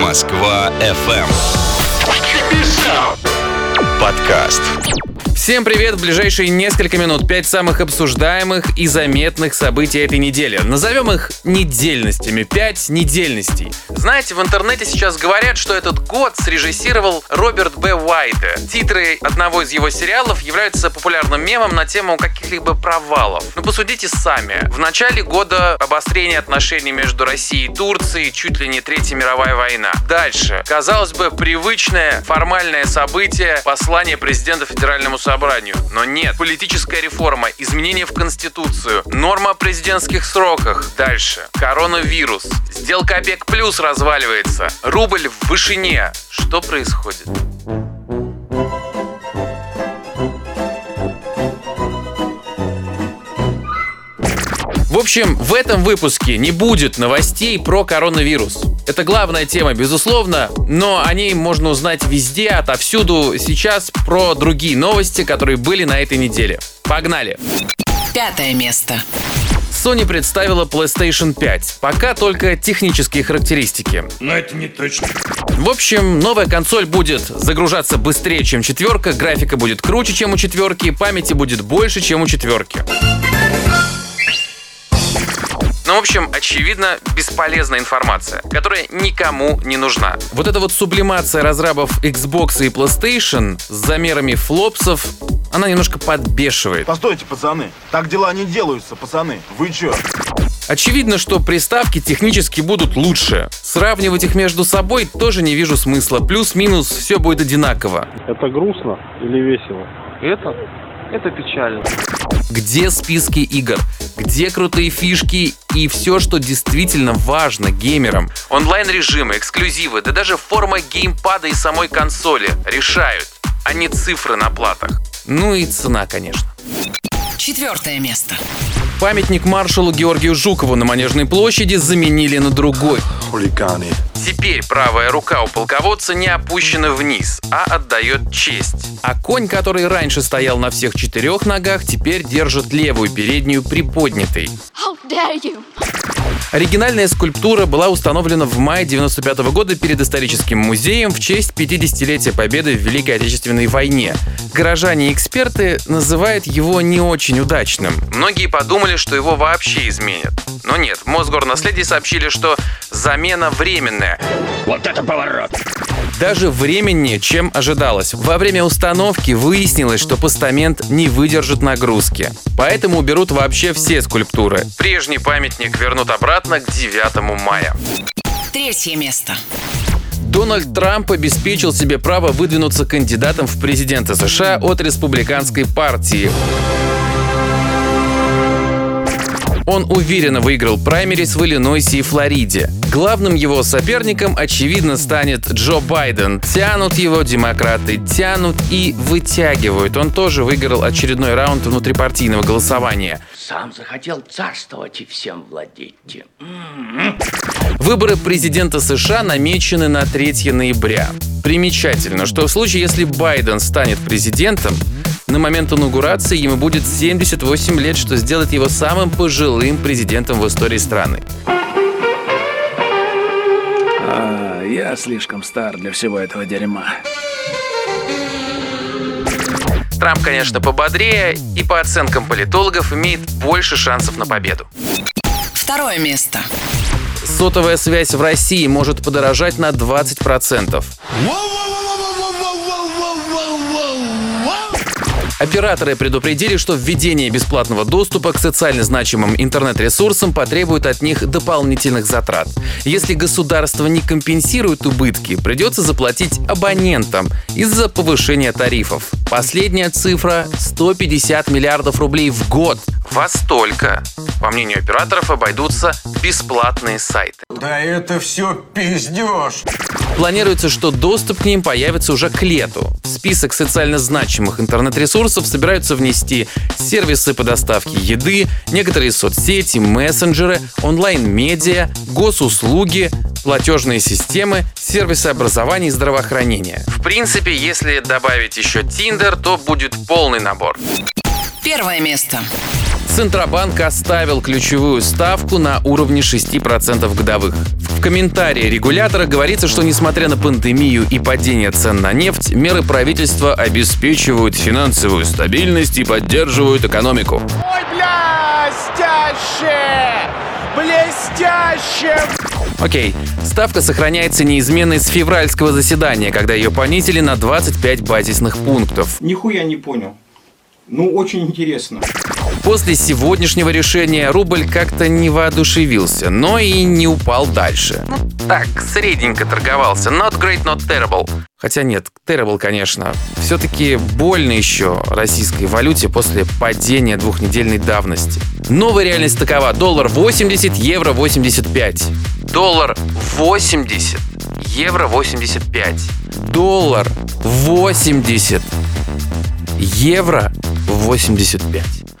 Москва FM. Подкаст. Всем привет! В ближайшие несколько минут пять самых обсуждаемых и заметных событий этой недели. Назовем их недельностями. Пять недельностей. Знаете, в интернете сейчас говорят, что этот год срежиссировал Роберт Б. Уайта. Титры одного из его сериалов являются популярным мемом на тему каких-либо провалов. Ну посудите сами. В начале года обострение отношений между Россией и Турцией, чуть ли не Третья мировая война. Дальше. Казалось бы, привычное формальное событие послание президента Федеральному собранию. Но нет. Политическая реформа, изменения в Конституцию, норма о президентских сроках. Дальше. Коронавирус. Сделка ОПЕК плюс разваливается. Рубль в вышине. Что происходит? Общем, в этом выпуске не будет новостей про коронавирус. Это главная тема, безусловно, но о ней можно узнать везде, отовсюду. Сейчас про другие новости, которые были на этой неделе. Погнали! Пятое место. Sony представила PlayStation 5. Пока только технические характеристики. Но это не точно. В общем, новая консоль будет загружаться быстрее, чем четверка, графика будет круче, чем у четверки, памяти будет больше, чем у четверки. Ну, в общем, очевидно, бесполезная информация, которая никому не нужна. Вот эта вот сублимация разрабов Xbox и PlayStation с замерами флопсов, она немножко подбешивает. Постойте, пацаны, так дела не делаются, пацаны. Вы чё? Очевидно, что приставки технически будут лучше. Сравнивать их между собой тоже не вижу смысла. Плюс-минус все будет одинаково. Это грустно или весело? Это? Это печально. Где списки игр? Где крутые фишки и все, что действительно важно геймерам? Онлайн-режимы, эксклюзивы, да даже форма геймпада и самой консоли решают, а не цифры на платах. Ну и цена, конечно. Четвертое место. Памятник маршалу Георгию Жукову на Манежной площади заменили на другой. Хулиганы. Теперь правая рука у полководца не опущена вниз, а отдает честь. А конь, который раньше стоял на всех четырех ногах, теперь держит левую переднюю приподнятой. Оригинальная скульптура была установлена в мае 95 года перед историческим музеем в честь 50-летия победы в Великой Отечественной войне. Горожане и эксперты называют его не очень удачным. Многие подумали, что его вообще изменят. Но нет, в Мосгорнаследии сообщили, что замена временная. Вот это поворот! Даже временнее, чем ожидалось. Во время установки выяснилось, что постамент не выдержит нагрузки. Поэтому уберут вообще все скульптуры. Прежний памятник вернут обратно к 9 мая. Третье место. Дональд Трамп обеспечил себе право выдвинуться кандидатом в президенты США от республиканской партии. Он уверенно выиграл праймерис в Иллинойсе и Флориде. Главным его соперником, очевидно, станет Джо Байден. Тянут его демократы, тянут и вытягивают. Он тоже выиграл очередной раунд внутрипартийного голосования. Сам захотел царствовать и всем владеть. Выборы президента США намечены на 3 ноября. Примечательно, что в случае, если Байден станет президентом, на момент инаугурации ему будет 78 лет, что сделает его самым пожилым президентом в истории страны. Я слишком стар для всего этого дерьма. Трамп, конечно, пободрее и по оценкам политологов имеет больше шансов на победу. Второе место. Сотовая связь в России может подорожать на 20%. Операторы предупредили, что введение бесплатного доступа к социально значимым интернет-ресурсам потребует от них дополнительных затрат. Если государство не компенсирует убытки, придется заплатить абонентам из-за повышения тарифов. Последняя цифра – 150 миллиардов рублей в год. Во столько, по мнению операторов, обойдутся бесплатные сайты. Да это все пиздеж. Планируется, что доступ к ним появится уже к лету. В список социально значимых интернет-ресурсов собираются внести сервисы по доставке еды, некоторые соцсети, мессенджеры, онлайн-медиа, госуслуги, платежные системы, сервисы образования и здравоохранения. В принципе, если добавить еще Tinder, то будет полный набор. Первое место. Центробанк оставил ключевую ставку на уровне 6% годовых. В комментарии регулятора говорится, что несмотря на пандемию и падение цен на нефть, меры правительства обеспечивают финансовую стабильность и поддерживают экономику. Ой, блестяще! Блестяще! Окей, ставка сохраняется неизменной с февральского заседания, когда ее понизили на 25 базисных пунктов. Нихуя не понял. Ну, очень интересно. После сегодняшнего решения рубль как-то не воодушевился, но и не упал дальше. Ну, так, средненько торговался. Not great, not terrible. Хотя нет, terrible, конечно. Все-таки больно еще российской валюте после падения двухнедельной давности. Новая реальность такова. Доллар 80, евро 85. Доллар 80, евро 85. Доллар 80, евро 85.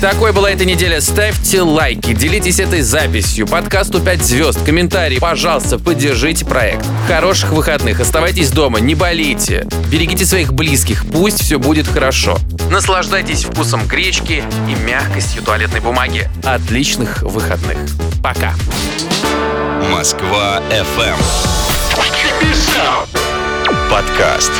Такой была эта неделя. Ставьте лайки, делитесь этой записью, подкасту 5 звезд, комментарии. Пожалуйста, поддержите проект. Хороших выходных, оставайтесь дома, не болейте. Берегите своих близких, пусть все будет хорошо. Наслаждайтесь вкусом гречки и мягкостью туалетной бумаги. Отличных выходных. Пока. Москва FM. Подкаст.